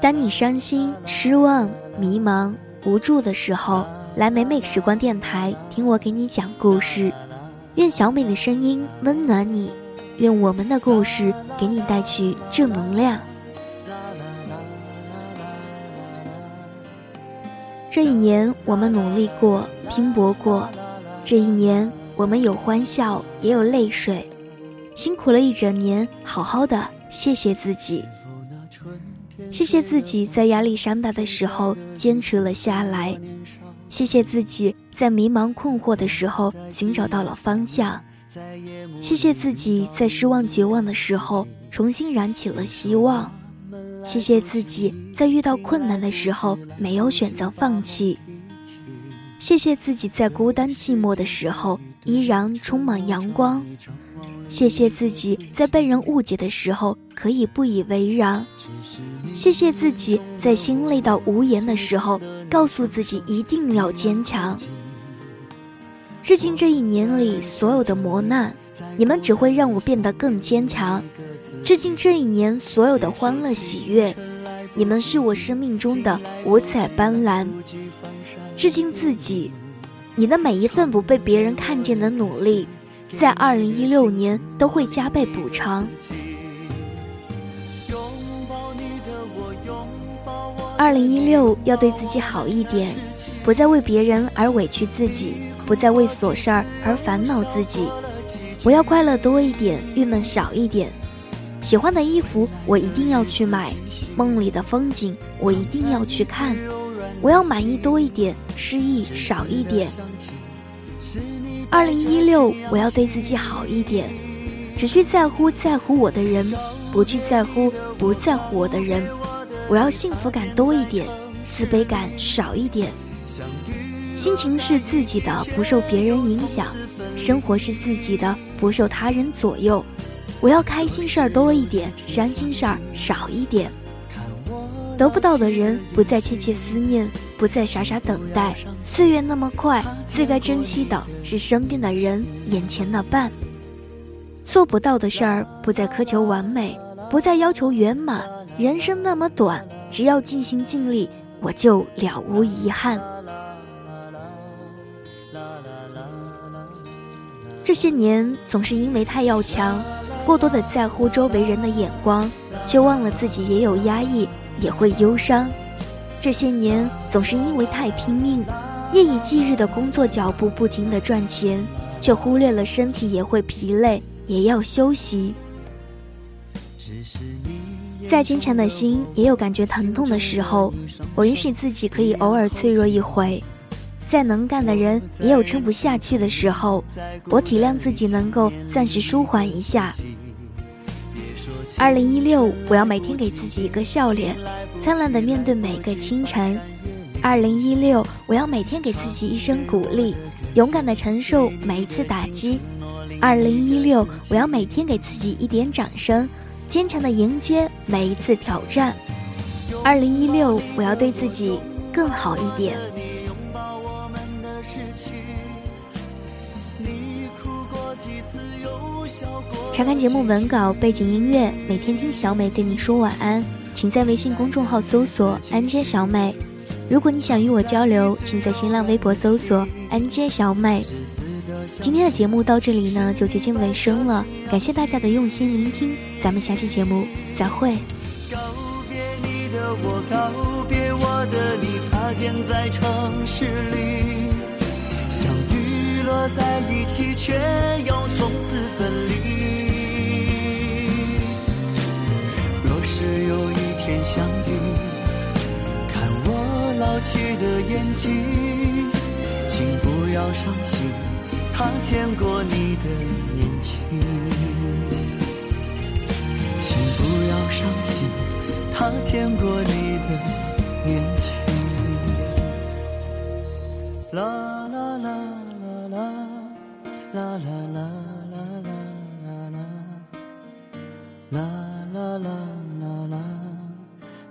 当你伤心、失望、迷茫、无助的时候，来美美时光电台听我给你讲故事。愿小美的声音温暖你，愿我们的故事给你带去正能量。这一年，我们努力过，拼搏过。这一年，我们有欢笑，也有泪水，辛苦了一整年，好好的，谢谢自己。谢谢自己在压力山大的时候坚持了下来，谢谢自己在迷茫困惑的时候寻找到了方向，谢谢自己在失望绝望的时候重新燃起了希望，谢谢自己在遇到困难的时候没有选择放弃，谢谢自己在孤单寂寞的时候依然充满阳光。谢谢自己在被人误解的时候可以不以为然，谢谢自己在心累到无言的时候告诉自己一定要坚强。致敬这一年里所有的磨难，你们只会让我变得更坚强。致敬这一年所有的欢乐喜悦，你们是我生命中的五彩斑斓。致敬自己，你的每一份不被别人看见的努力。在二零一六年都会加倍补偿。二零一六要对自己好一点，不再为别人而委屈自己，不再为琐事儿而烦恼自己。我要快乐多一点，郁闷少一点。喜欢的衣服我一定要去买，梦里的风景我一定要去看。我要满意多一点，失意少一点。二零一六，我要对自己好一点，只去在乎在乎我的人，不去在乎不在乎我的人。我要幸福感多一点，自卑感少一点。心情是自己的，不受别人影响；生活是自己的，不受他人左右。我要开心事儿多一点，伤心事儿少一点。得不到的人，不再窃窃思念。不再傻傻等待，岁月那么快，最该珍惜的是身边的人，眼前的伴。做不到的事儿，不再苛求完美，不再要求圆满。人生那么短，只要尽心尽力，我就了无遗憾。这些年总是因为太要强，过多的在乎周围人的眼光，却忘了自己也有压抑，也会忧伤。这些年总是因为太拼命，夜以继日的工作脚步，不停的赚钱，却忽略了身体也会疲累，也要休息。再坚强的心也有感觉疼痛的时候，我允许自己可以偶尔脆弱一回。再能干的人也有撑不下去的时候，我体谅自己能够暂时舒缓一下。二零一六，我要每天给自己一个笑脸。灿烂的面对每一个清晨，二零一六，我要每天给自己一声鼓励，勇敢的承受每一次打击。二零一六，我要每天给自己一点掌声，坚强的迎接每一次挑战。二零一六，我要对自己更好一点。查看节目文稿、背景音乐，每天听小美对你说晚安。请在微信公众号搜索“安街小美”。如果你想与我交流，请在新浪微博搜索“安街小美”。今天的节目到这里呢，就接近尾声了。感谢大家的用心聆听，咱们下期节目再会。告别你的我，告别我的你，擦肩在城市里，相遇落在一起，却又从此分离。天相遇，看我老去的眼睛，请不要伤心，他见过你的年轻。请不要伤心，他见过你的年轻。啦啦啦啦啦，啦啦啦啦啦啦啦，啦啦啦。